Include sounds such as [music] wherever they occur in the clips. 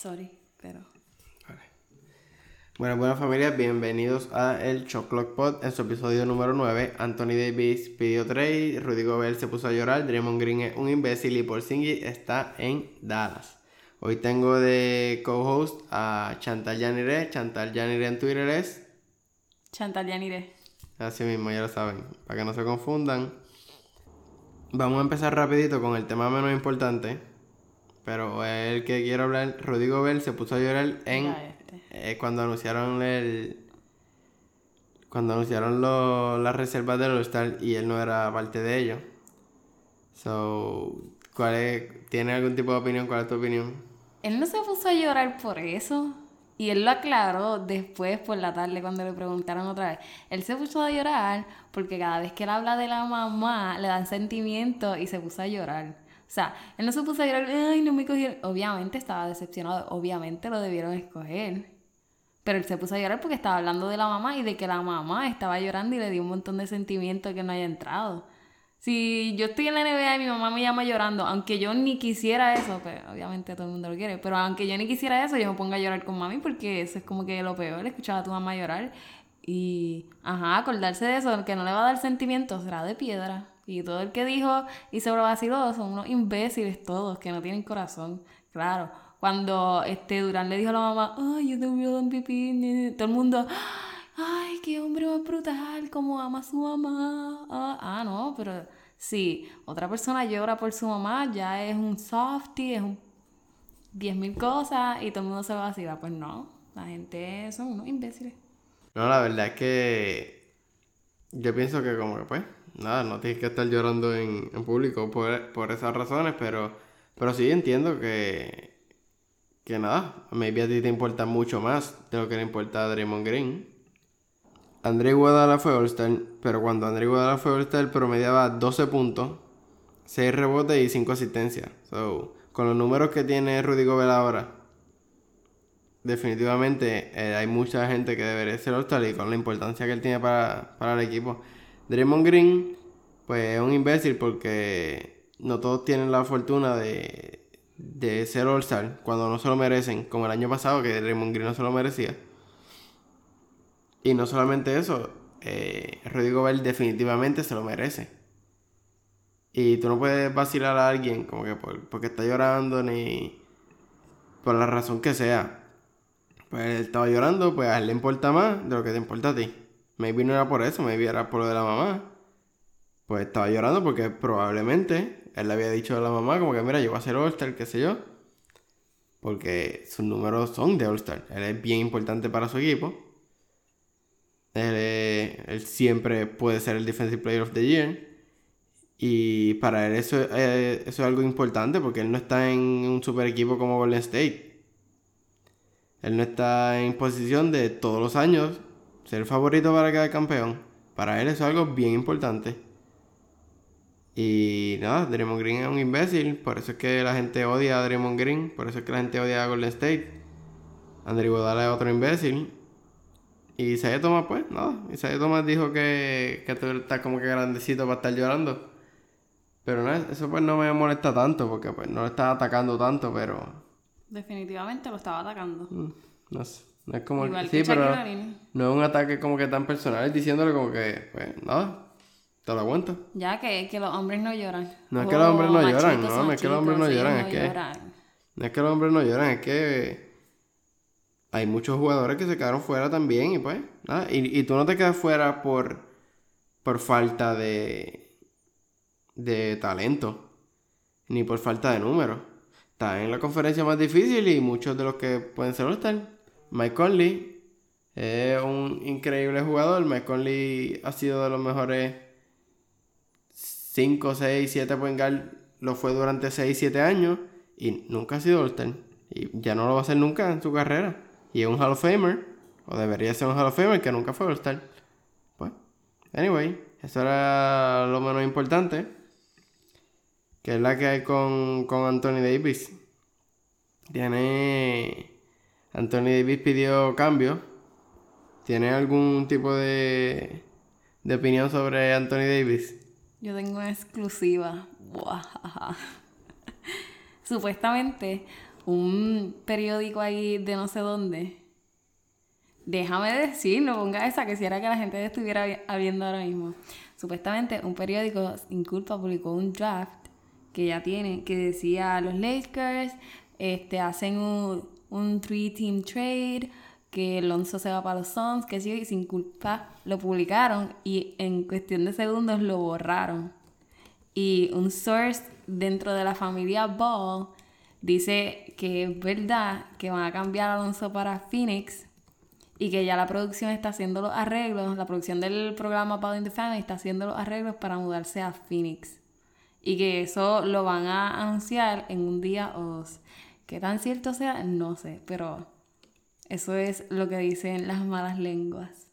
Sorry, pero. Bueno, buenas familias, bienvenidos a el Choclock Pod en su episodio número 9. Anthony Davis pidió trade, Rudy Gobert se puso a llorar, Draymond Green es un imbécil y Porzingis está en Dallas. Hoy tengo de co-host a Chantal Yanire. Chantal Yanire en Twitter es... Chantal Yanire. Así mismo, ya lo saben, para que no se confundan. Vamos a empezar rapidito con el tema menos importante. Pero el que quiero hablar, Rudy Gobert se puso a llorar en... este. eh, cuando anunciaron el... Cuando anunciaron lo- las reservas del All-Star y él no era parte de ello. So, ¿cuál es, ¿tiene algún tipo de opinión? ¿Cuál es tu opinión? Él no se puso a llorar por eso. Y él lo aclaró después por la tarde cuando le preguntaron otra vez. Él se puso a llorar porque cada vez que él habla de la mamá le dan sentimientos y se puso a llorar. O sea, él no se puso a llorar, ay, no me cogieron. Obviamente estaba decepcionado, obviamente lo debieron escoger. Pero él se puso a llorar porque estaba hablando de la mamá y de que la mamá estaba llorando y le dio un montón de sentimientos que no haya entrado. Si yo estoy en la NBA y mi mamá me llama llorando, aunque yo ni quisiera eso, pues obviamente todo el mundo lo quiere, pero aunque yo ni quisiera eso, yo me pongo a llorar con mami porque eso es como que lo peor, escuchar a tu mamá llorar y, ajá, acordarse de eso, que no le va a dar sentimientos, será de piedra. Y todo el que dijo y se vaciló son unos imbéciles todos, que no tienen corazón, claro. Cuando este Durán le dijo a la mamá, ay, yo te voy a dar pipí, ne, ne", todo el mundo, ay, qué hombre más brutal, como ama a su mamá. Ah, ah, no, pero si otra persona llora por su mamá, ya es un softie, es un 10.000 cosas y todo el mundo se vacila. Pues no, la gente son unos imbéciles. No, la verdad es que yo pienso que como que pues, nada, no tienes que estar llorando en, en público por, por esas razones, pero, pero sí entiendo que, que nada, maybe a ti te importa mucho más de lo que le importa a Draymond Green. André Guadala fue All-Star, pero cuando André Guadala fue All-Star promediaba 12 puntos, 6 rebotes y 5 asistencias. So, con los números que tiene Rudy Gobert ahora, definitivamente eh, hay mucha gente que debería ser All-Star y con la importancia que él tiene para, para el equipo. Draymond Green, pues es un imbécil porque no todos tienen la fortuna de, de ser All-Star cuando no se lo merecen, como el año pasado que Draymond Green no se lo merecía. Y no solamente eso, eh, Rudy Gobert definitivamente se lo merece. Y tú no puedes vacilar a alguien como que por, porque está llorando ni por la razón que sea. Pues él estaba llorando, pues a él le importa más de lo que te importa a ti. Maybe no era por eso, maybe era por lo de la mamá. Pues estaba llorando porque probablemente él le había dicho a la mamá como que mira, yo voy a ser All-Star, qué sé yo. Porque sus números son de All-Star. Él es bien importante para su equipo. Él, siempre puede ser el Defensive Player of the Year. Y para él eso, eh, eso es algo importante porque él no está en un super equipo como Golden State. Él no está en posición de todos los años ser favorito para quedar campeón. Para él es algo bien importante. Y nada, Draymond Green es un imbécil. Por eso es que la gente odia a Draymond Green. Por eso es que la gente odia a Golden State. Andrew Iguodala es otro imbécil. Y Isaiah Thomas, pues, nada. Isaiah Thomas dijo que, que tú estás como que grandecito para estar llorando. Pero no, eso pues no me molesta tanto porque pues no lo estaba atacando tanto, pero... Definitivamente lo estaba atacando. mm, No sé. No es como... Igual sí, que pero Shaquille O'Neal. no es un ataque como que tan personal. Es diciéndole como que, pues, nada. Te lo aguanto. Ya que, que los hombres no lloran. No es que los hombres no lloran, no, no es que los hombres no lloran, es que-. No es que los hombres no lloran, es que hay muchos jugadores que se quedaron fuera también y pues, nada. Y, y tú no te quedas fuera por, por falta de, de talento, ni por falta de números. Estás en la conferencia más difícil y muchos de los que pueden ser All-Star. Mike Conley es un increíble jugador. Mike Conley ha sido de los mejores 5, 6, 7 point guard. Lo fue durante 6, 7 años. Y nunca ha sido All-Star. Y ya no lo va a hacer nunca en su carrera. Y es un Hall of Famer. O debería ser un Hall of Famer que nunca fue All-Star. Pues, anyway, eso era lo menos importante. Que es la que hay con, con Anthony Davis. Tiene. Anthony Davis pidió cambio. ¿Tiene algún tipo de, opinión sobre Anthony Davis? Yo tengo una exclusiva. [laughs] Supuestamente, un periódico ahí de no sé dónde. Déjame decir, no ponga esa, que si que la gente estuviera viendo ahora mismo. Supuestamente un periódico sin culpa publicó un draft que ya tiene, que decía los Lakers este, hacen un, un three-team trade, que Alonso se va para los Suns, que sí, sin culpa lo publicaron y en cuestión de segundos lo borraron. Y un source dentro de la familia Ball dice que es verdad que van a cambiar a Alonso para Phoenix y que ya la producción está haciendo los arreglos, la producción del programa Ball in the Family está haciendo los arreglos para mudarse a Phoenix. Y que eso lo van a anunciar en un día o dos. ¿Qué tan cierto sea? No sé, pero eso es lo que dicen las malas lenguas.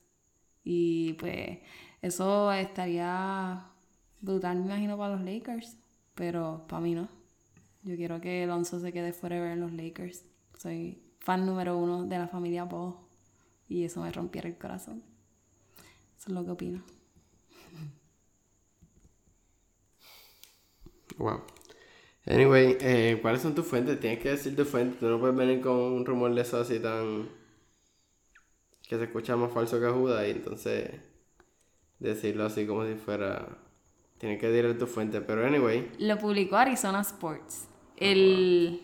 Y pues eso estaría brutal, me imagino, para los Lakers. Pero para mí no. Yo quiero que Alonso se quede forever en los Lakers. Soy fan número uno de la familia Ball. Y eso me rompiera el corazón. Eso es lo que opino. Wow. Anyway, eh, ¿cuáles son tus fuentes? Tienes que decir tu fuente. Tú no puedes venir con un rumor de eso así tan. que se escucha más falso que Judas y entonces. decirlo así como si fuera. Tienes que decir tu fuente. Pero anyway. Lo publicó Arizona Sports. El.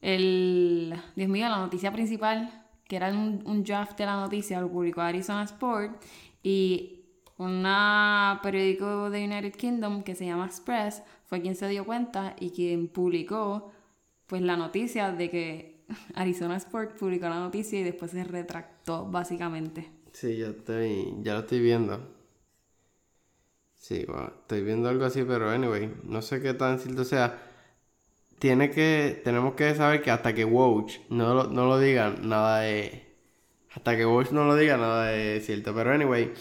El. Dios mío, la noticia principal, que era un, un draft de la noticia, lo publicó Arizona Sports. Y una periódico de United Kingdom que se llama Express fue quien se dio cuenta y quien publicó pues la noticia de que [laughs] Arizona Sport publicó la noticia y después se retractó básicamente. Sí, ya estoy, ya lo estoy viendo. Sí, estoy viendo algo así, pero anyway, no sé qué tan cierto sea. Tiene que, tenemos que saber que hasta que Woj no lo, no lo diga, nada de... Hasta que Woj no lo diga, nada de cierto. Pero anyway,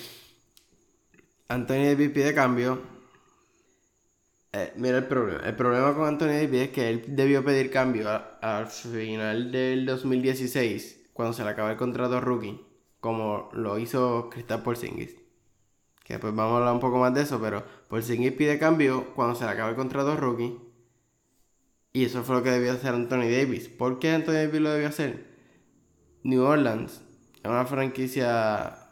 Anthony Davis pide cambio. Eh, mira el problema. El problema con Anthony Davis es que él debió pedir cambio al final del 2016, cuando se le acaba el contrato rookie, como lo hizo Kristaps Porzingis. Que después vamos a hablar un poco más de eso, pero Porzingis pide cambio cuando se le acaba el contrato rookie. Y eso fue lo que debió hacer Anthony Davis. ¿Por qué Anthony Davis lo debió hacer? New Orleans es una franquicia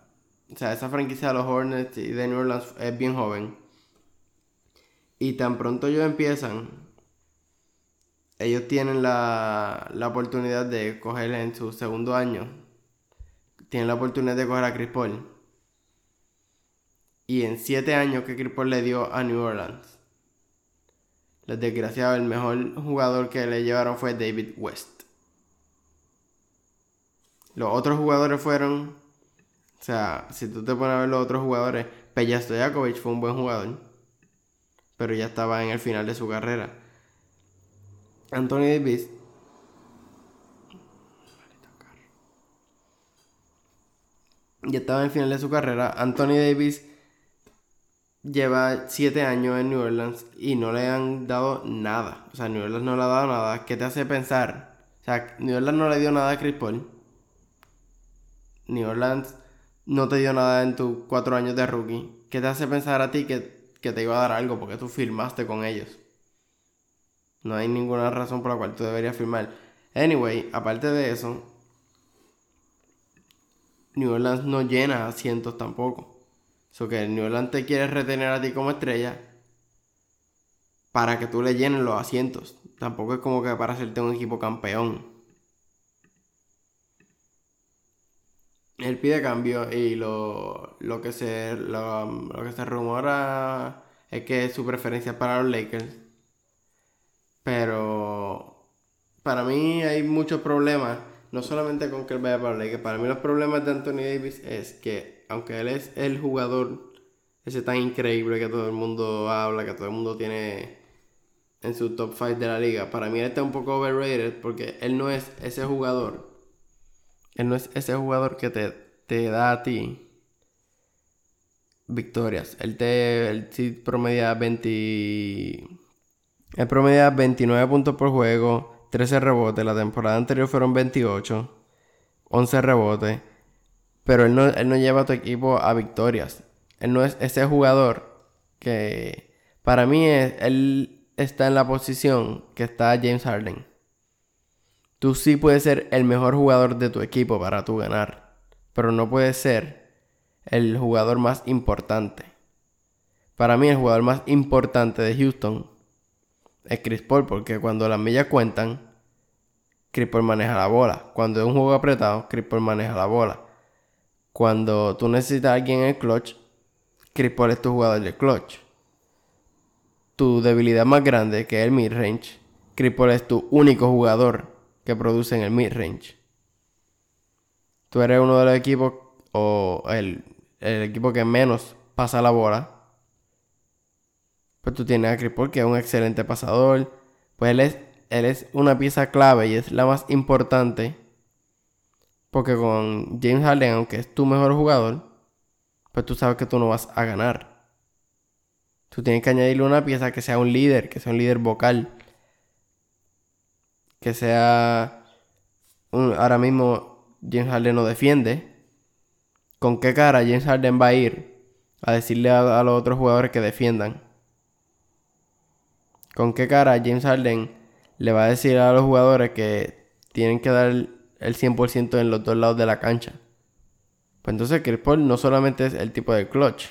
o sea, esa franquicia de los Hornets y de New Orleans es bien joven. Y tan pronto ellos empiezan, ellos tienen la, la oportunidad de coger en su segundo año, tienen la oportunidad de coger a Chris Paul. Y en siete años que Chris Paul le dio a New Orleans, les desgraciado, el mejor jugador que le llevaron fue David West. Los otros jugadores fueron o sea, si tú te pones a ver los otros jugadores, Peja Stojakovic fue un buen jugador, pero ya estaba en el final de su carrera. Anthony Davis ya estaba en el final de su carrera. Anthony Davis lleva 7 años en New Orleans y no le han dado nada. O sea, New Orleans no le ha dado nada. ¿Qué te hace pensar? O sea, New Orleans no le dio nada a Chris Paul. New Orleans no te dio nada en tus cuatro años de rookie, ¿qué te hace pensar a ti que, te iba a dar algo porque tú firmaste con ellos? No hay ninguna razón por la cual tú deberías firmar. Anyway, aparte de eso, New Orleans no llena asientos tampoco. Eso que New Orleans te quiere retener a ti como estrella para que tú le llenes los asientos. Tampoco es como que para hacerte un equipo campeón. Él pide cambio y lo, lo que se lo, que se rumora es que su preferencia es para los Lakers. Pero para mí hay muchos problemas, no solamente con que él vaya para los Lakers, para mí los problemas de Anthony Davis es que aunque él es el jugador ese tan increíble que todo el mundo habla, que todo el mundo tiene en su top 5 de la liga, para mí él está un poco overrated porque él no es ese jugador él no es ese jugador que te, te da a ti victorias. Él te él promedia 20. Él promedia 29 puntos por juego, 13 rebotes. La temporada anterior fueron 28, 11 rebotes. Pero él no, él no lleva a tu equipo a victorias. Él no es ese jugador que para mí es, él está en la posición que está James Harden. Tú sí puedes ser el mejor jugador de tu equipo para tú ganar, pero no puedes ser el jugador más importante. Para mí el jugador más importante de Houston es Chris Paul, porque cuando las millas cuentan, Chris Paul maneja la bola. Cuando es un juego apretado, Chris Paul maneja la bola. Cuando tú necesitas a alguien en el clutch, Chris Paul es tu jugador de clutch. Tu debilidad más grande, que es el mid-range, Chris Paul es tu único jugador que produce en el mid-range. Tú eres uno de los equipos o el, el equipo que menos pasa la bola pues tú tienes a Chris que es un excelente pasador. Pues él es, él es una pieza clave y es la más importante. Porque con James Harden, aunque es tu mejor jugador, pues tú sabes que tú no vas a ganar. Tú tienes que añadirle una pieza que sea un líder, que sea un líder vocal. Que sea... ahora mismo James Harden no defiende. ¿Con qué cara James Harden va a ir a decirle a los otros jugadores que defiendan? ¿Con qué cara James Harden le va a decir a los jugadores que tienen que dar el 100% en los dos lados de la cancha? Pues entonces Chris Paul no solamente es el tipo de clutch,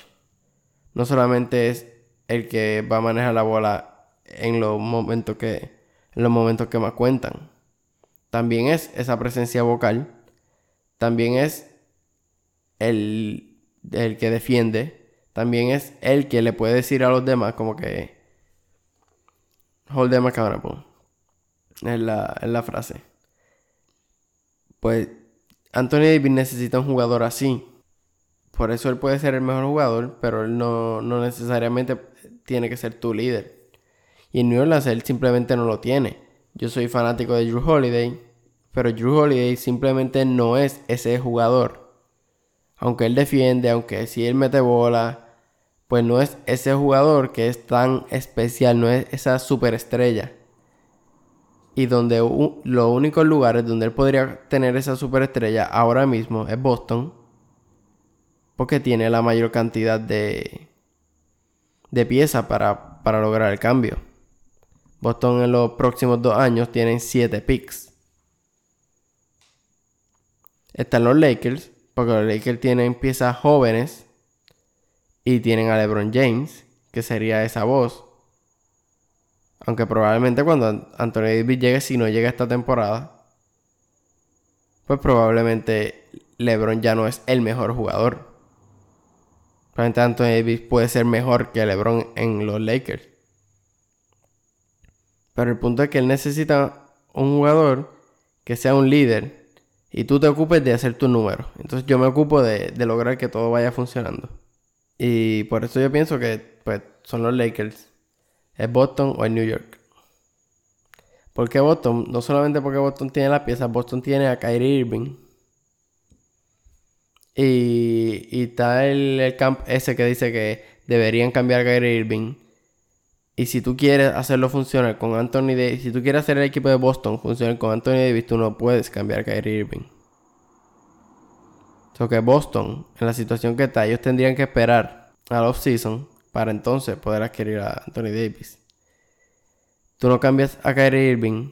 no solamente es el que va a manejar la bola en los momentos que en los momentos que más cuentan. También es esa presencia vocal, también es el, el que defiende, también es el que le puede decir a los demás como que hold them accountable. Es la, es la frase. Pues Anthony Davis necesita un jugador así. Por eso él puede ser el mejor jugador, pero él no, no necesariamente tiene que ser tu líder. Y en New Orleans él simplemente no lo tiene. Yo soy fanático de Drew Holiday, pero Drew Holiday simplemente no es ese jugador. Aunque él defiende, aunque si él mete bola, pues no es ese jugador que es tan especial, no es esa superestrella. Y donde los únicos lugares donde él podría tener esa superestrella ahora mismo es Boston. Porque tiene la mayor cantidad de, de piezas para, para lograr el cambio. Boston en los próximos dos años tienen 7 picks. Están los Lakers, porque los Lakers tienen piezas jóvenes y tienen a LeBron James, que sería esa voz. Aunque probablemente cuando Anthony Davis llegue, si no llega esta temporada, pues probablemente LeBron ya no es el mejor jugador. Probablemente Anthony Davis puede ser mejor que LeBron en los Lakers. Pero el punto es que él necesita un jugador que sea un líder y tú te ocupes de hacer tu número. Entonces yo me ocupo de, lograr que todo vaya funcionando. Y por eso yo pienso que pues, son los Lakers. ¿Es Boston o es New York? ¿Por qué Boston? No solamente porque Boston tiene las piezas, Boston tiene a Kyrie Irving. Y, está el, camp ese que dice que deberían cambiar a Kyrie Irving. Y si tú quieres hacerlo funcionar con Anthony Davis, si tú quieres hacer el equipo de Boston funcionar con Anthony Davis, tú no puedes cambiar a Kyrie Irving que Boston, en la situación que está, ellos tendrían que esperar al off-season para entonces poder adquirir a Anthony Davis. Tú no cambias a Kyrie Irving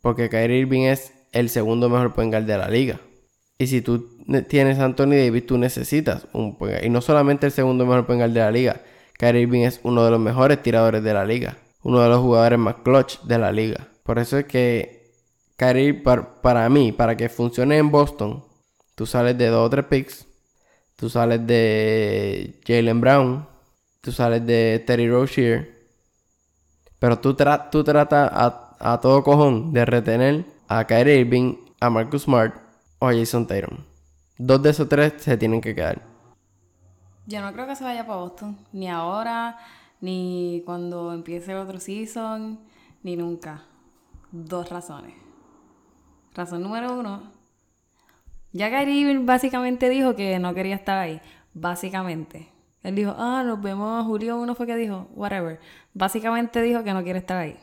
porque Kyrie Irving es el segundo mejor point de la liga. Y si tú tienes a Anthony Davis, tú necesitas un point Y no solamente el segundo mejor point de la liga. Kyrie Irving es uno de los mejores tiradores de la liga. Uno de los jugadores más clutch de la liga. Por eso es que Kyrie, para mí, para que funcione en Boston, Tú sales de dos o tres picks. Tú sales de Jalen Brown. Tú sales de Terry Rozier. Pero tú, tú tratas a, todo cojón de retener a Kyrie Irving, a Marcus Smart o a Jason Tatum. Dos de esos tres se tienen que quedar. Yo no creo que se vaya para Boston. Ni ahora, ni cuando empiece otro season, ni nunca. Dos razones. Razón número uno, ya Kyrie básicamente dijo que no quería estar ahí. Básicamente. Él dijo, ah, nos vemos, Julio uno fue que dijo, whatever. Básicamente dijo que no quiere estar ahí.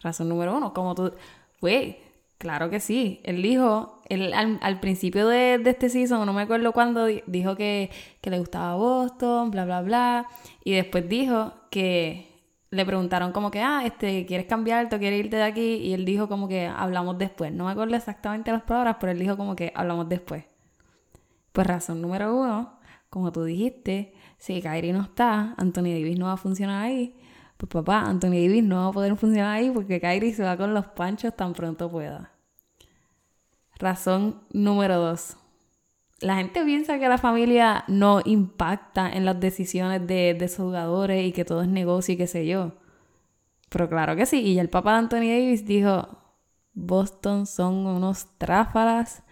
Razón número uno, como tú, güey, claro que sí. Él dijo, él, al, principio de, este season, no me acuerdo cuándo, dijo que, que le gustaba Boston, bla, bla, bla. Y después dijo que le preguntaron como que, ah, este, ¿quieres cambiarte o quieres irte de aquí? Y él dijo como que hablamos después. No me acuerdo exactamente las palabras, pero él dijo como que hablamos después. Pues razón número uno, como tú dijiste, si Kyrie no está, Anthony Davis no va a funcionar ahí. Pues papá, Anthony Davis no va a poder funcionar ahí porque Kyrie se va con los panchos tan pronto pueda. Razón número dos. La gente piensa que la familia no impacta en las decisiones de, de sus jugadores y que todo es negocio y qué sé yo. Pero claro que sí. Y el papá de Anthony Davis dijo, Boston son unos tráfalas.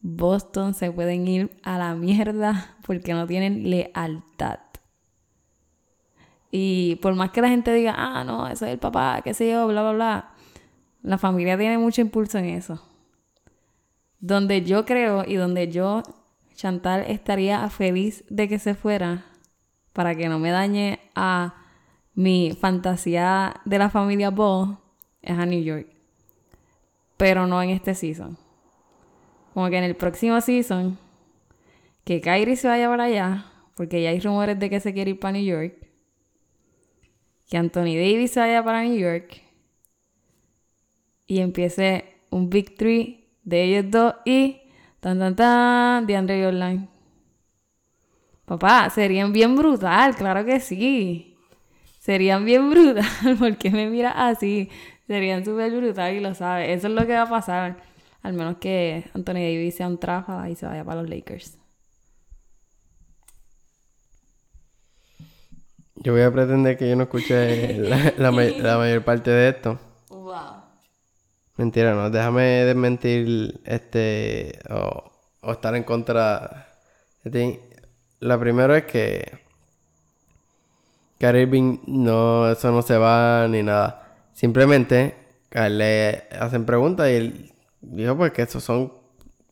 Boston se pueden ir a la mierda porque no tienen lealtad. Y por más que la gente diga, ah, no, ese es el papá, qué sé yo, bla, bla, bla, la familia tiene mucho impulso en eso. Donde yo creo y donde yo, Chantal, estaría feliz de que se fuera para que no me dañe a mi fantasía de la familia Ball, es a New York. Pero no en este season. Como que en el próximo season, que Kyrie se vaya para allá, porque ya hay rumores de que se quiere ir para New York. Que Anthony Davis se vaya para New York. Y empiece un Big Three de ellos dos y tan tan tan de Andre Jordan. Papá, serían bien brutal, claro que sí. Serían bien [laughs] brutal, porque me mira así. Serían súper brutal y lo sabe. Eso es lo que va a pasar. Al menos que Anthony Davis sea un trafa y se vaya para los Lakers. Yo voy a pretender que yo no escuché la, mayor parte de esto. Wow. Mentira, no. Déjame desmentir este. o, estar en contra de ti. La primera es que. Kyrie no, eso no se va ni nada. Simplemente le hacen preguntas y él dijo pues que eso son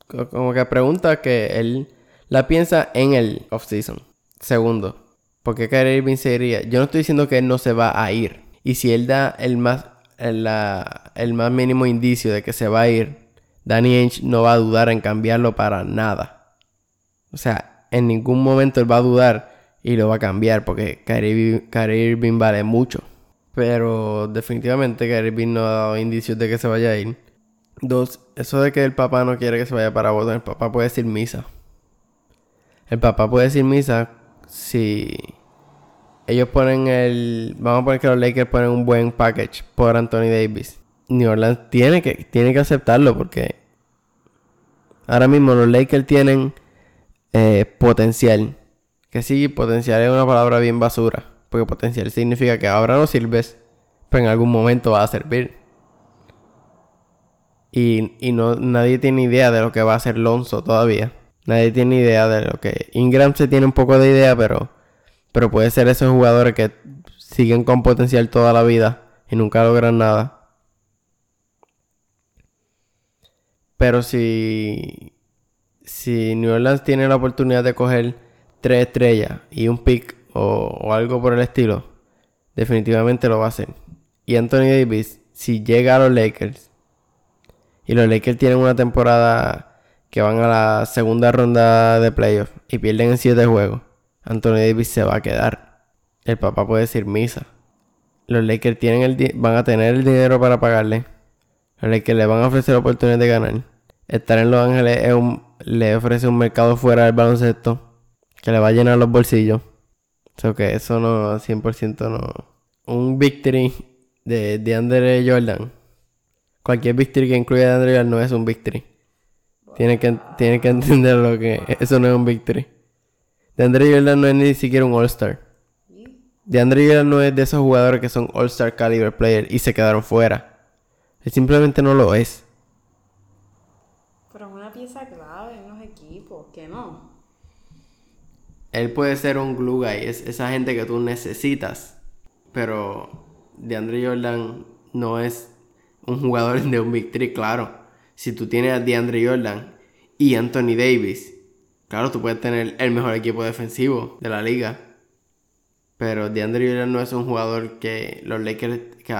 como que preguntas que él la piensa en el off-season. Segundo, ¿por qué Kyrie Irving se? Yo no estoy diciendo que él no se va a ir. Y si él da el más el, el más mínimo indicio de que se va a ir, Danny Ainge no va a dudar en cambiarlo para nada. O sea, en ningún momento él va a dudar y lo va a cambiar porque Kyrie, Irving vale mucho. Pero definitivamente Kyrie Irving no ha dado indicios de que se vaya a ir. Dos, eso de que el papá no quiere que se vaya para Boston, el papá puede decir misa. El papá puede decir misa si ellos ponen el. Vamos a poner que los Lakers ponen un buen package por Anthony Davis. New Orleans tiene que, tiene que aceptarlo porque ahora mismo los Lakers tienen eh, potencial. Que sí, potencial es una palabra bien basura. Porque potencial significa que ahora no sirves, pero en algún momento va a servir. Y, y no, nadie tiene idea de lo que va a hacer Lonzo todavía. Nadie tiene idea de lo que. Ingram se tiene un poco de idea, pero pero puede ser esos jugadores que siguen con potencial toda la vida y nunca logran nada. Pero si, si New Orleans tiene la oportunidad de coger tres estrellas y un pick o, algo por el estilo, definitivamente lo va a hacer. Y Anthony Davis, si llega a los Lakers y los Lakers tienen una temporada que van a la segunda ronda de playoffs y pierden en siete juegos Anthony Davis se va a quedar. El papá puede decir misa. Los Lakers tienen el van a tener el dinero para pagarle. Los Lakers le van a ofrecer la oportunidad de ganar. Estar en Los Ángeles le ofrece un mercado fuera del baloncesto que le va a llenar los bolsillos. O que eso no, 100% no. Un victory de, de Andre Jordan. Cualquier victory que incluya a Andre Jordan no es un victory. Tiene que, tiene que [laughs] entender lo que eso no es un victory. De Andre Jordan no es ni siquiera un All-Star. De Andre Jordan no es de esos jugadores que son All-Star caliber player y se quedaron fuera. Él simplemente no lo es. Pero es una pieza clave en los equipos, que no. Él puede ser un glue guy, es esa gente que tú necesitas. Pero de Andre Jordan no es un jugador [laughs] de un victory, claro. Si tú tienes a DeAndre Jordan y Anthony Davis Claro, tú puedes tener el mejor equipo defensivo de la liga. Pero DeAndre Jordan no es un jugador que los Lakers, que,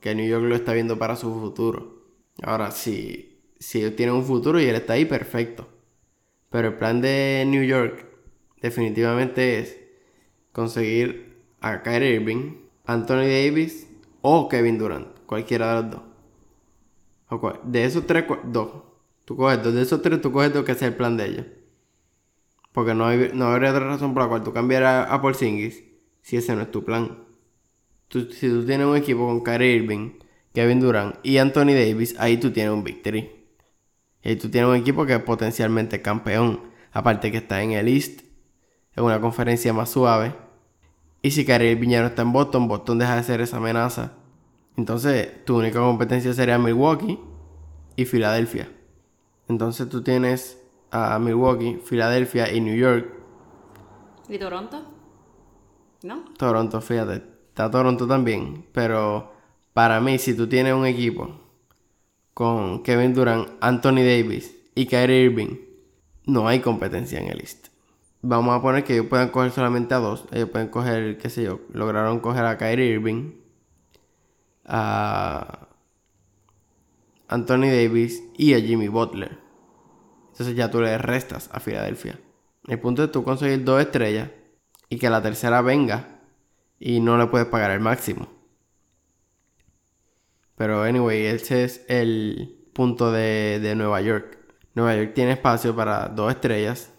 que New York lo está viendo para su futuro. Ahora, si, si ellos tienen un futuro y él está ahí, perfecto. Pero el plan de New York definitivamente es conseguir a Kyrie Irving, Anthony Davis o Kevin Durant, cualquiera de los dos. De esos tres, dos. Tú coges dos. De esos tres, tú coges dos que sea el plan de ellos. Porque no, no habría otra razón por la cual tú cambiaras a Porzingis si ese no es tu plan. si tú tienes un equipo con Kyrie Irving, Kevin Durant y Anthony Davis, ahí tú tienes un victory. Y ahí tú tienes un equipo que es potencialmente campeón. Aparte que está en el East, en una conferencia más suave. Y si Kyrie Irving ya no está en Boston, Boston deja de ser esa amenaza. Entonces, tu única competencia sería Milwaukee y Filadelfia. Entonces tú tienes a Milwaukee, Filadelfia y New York. ¿Y Toronto? ¿No? Toronto, fíjate. Está Toronto también. Pero para mí, si tú tienes un equipo con Kevin Durant, Anthony Davis y Kyrie Irving, no hay competencia en el East. Vamos a poner que ellos puedan coger solamente a dos. Ellos pueden coger, qué sé yo, lograron coger a Kyrie Irving, a Anthony Davis y a Jimmy Butler. Entonces ya tú le restas a Filadelfia. El punto es tú conseguir dos estrellas y que la tercera venga y no le puedes pagar el máximo. Pero anyway, ese es el punto de, de Nueva York. Nueva York tiene espacio para dos estrellas,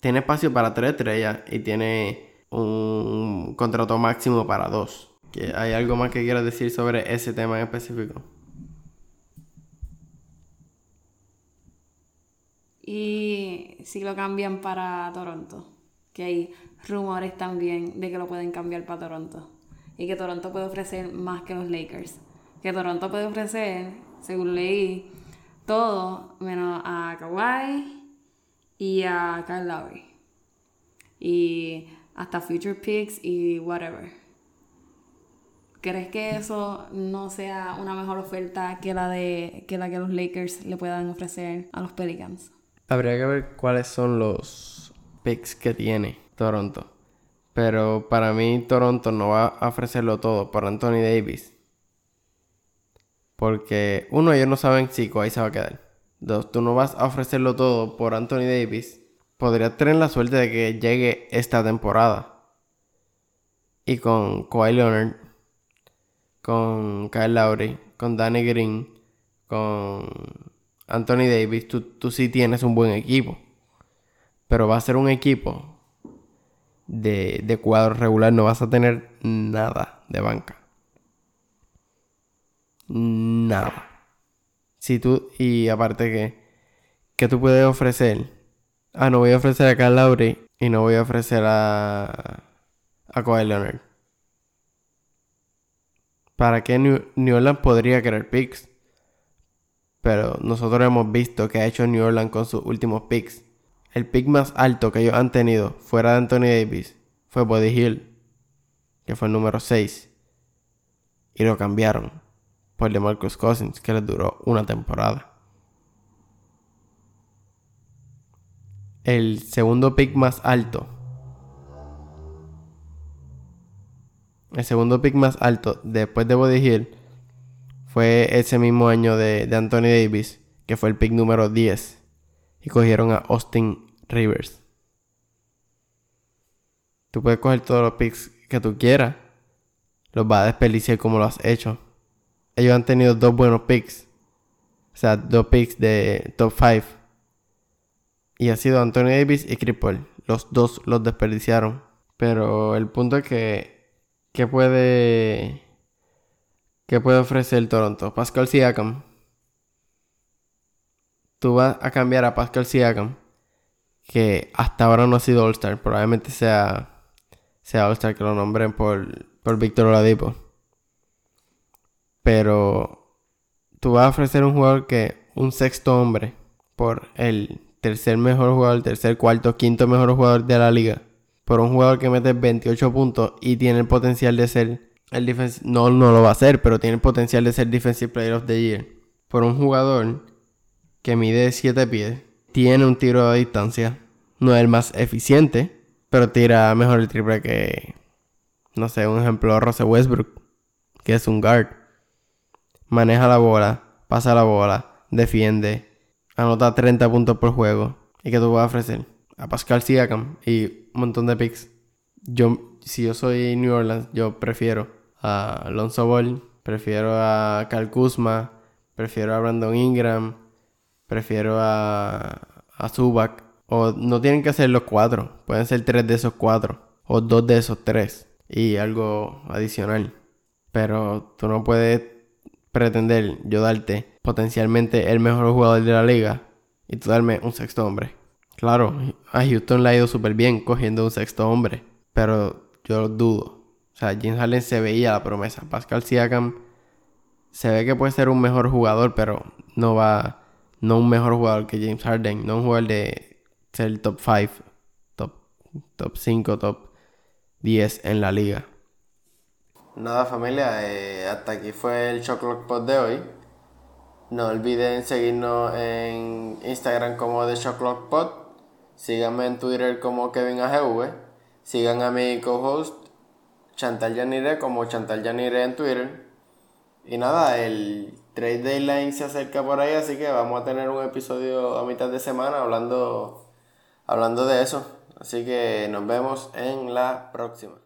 tiene espacio para tres estrellas y tiene un contrato máximo para dos. ¿Hay algo más que quieras decir sobre ese tema en específico? Y si lo cambian para Toronto, que hay rumores también de que lo pueden cambiar para Toronto. Y que Toronto puede ofrecer más que los Lakers. Que Toronto puede ofrecer, según leí, todo menos a Kawhi y a Kyle Lowry. Y hasta Future Picks y whatever. ¿Crees que eso no sea una mejor oferta que la de que la que los Lakers le puedan ofrecer a los Pelicans? Habría que ver cuáles son los picks que tiene Toronto. Pero para mí Toronto no va a ofrecerlo todo por Anthony Davis. Porque uno, ellos no saben si Kawhi se va a quedar. Dos, tú no vas a ofrecerlo todo por Anthony Davis. Podrías tener la suerte de que llegue esta temporada. Y con Kawhi Leonard, con Kyle Lowry, con Danny Green, con Anthony Davis, tú, tú sí tienes un buen equipo. Pero va a ser un equipo de, de cuadro regular. No vas a tener nada de banca. Nada. Si tú, y aparte que, ¿qué tú puedes ofrecer? Ah, no voy a ofrecer a Carl Lowry y no voy a ofrecer a, a Kawhi Leonard. ¿Para qué New, Orleans podría querer picks? Pero nosotros hemos visto que ha hecho New Orleans con sus últimos picks. El pick más alto que ellos han tenido fuera de Anthony Davis fue Body Hill, que fue el número 6. Y lo cambiaron por de Marcus Cousins, que les duró una temporada. El segundo pick más alto. El segundo pick más alto después de Body Hill fue ese mismo año de, de Anthony Davis, que fue el pick número 10. Y cogieron a Austin Rivers. Tú puedes coger todos los picks que tú quieras. Los vas a desperdiciar como lo has hecho ellos han tenido dos buenos picks. O sea, dos picks de top 5. Y ha sido Anthony Davis y Cripple. Los dos los desperdiciaron. Pero el punto es que. ¿Qué puede. ¿Qué puede ofrecer Toronto? Pascal Siakam. Tú vas a cambiar a Pascal Siakam. Que hasta ahora no ha sido All-Star. Probablemente sea. Sea All-Star que lo nombren por. Por Víctor Oladipo. Pero tú vas a ofrecer un jugador que un sexto hombre por el tercer mejor jugador, tercer, cuarto, quinto mejor jugador de la liga. Por un jugador que mete 28 puntos y tiene el potencial de ser el. No, no lo va a hacer, pero tiene el potencial de ser Defensive Player of the Year. Por un jugador que mide 7 pies, tiene un tiro de distancia. No es el más eficiente, pero tira mejor el triple que. No sé, un ejemplo, Rose Westbrook, que es un guard maneja la bola, pasa la bola, defiende, anota 30 puntos por juego. ¿Y qué tú vas a ofrecer? A Pascal Siakam y un montón de picks. Yo, si yo soy New Orleans, yo prefiero a Alonso Ball, prefiero a Cal Kuzma, prefiero a Brandon Ingram, prefiero a, a Zubac. O no tienen que ser los cuatro, pueden ser tres de esos cuatro, o dos de esos tres, y algo adicional. Pero tú no puedes pretender yo darte potencialmente el mejor jugador de la liga y tú darme un sexto hombre. Claro, a Houston le ha ido súper bien cogiendo un sexto hombre, pero yo lo dudo. O sea, James Harden se veía la promesa. Pascal Siakam se ve que puede ser un mejor jugador, pero no va, no un mejor jugador que James Harden, no un jugador de ser top 5, top, top 5, top 10 en la liga. Nada familia, eh, hasta aquí fue el Shotlock Pod de hoy. No olviden seguirnos en Instagram como The Shotlock Pod. Síganme en Twitter como Kevin AGV. Sigan a mi co-host Chantal Yanire como Chantal Yanire en Twitter. Y nada, el trade deadline se acerca por ahí, así que vamos a tener un episodio a mitad de semana hablando, hablando de eso. Así que nos vemos en la próxima.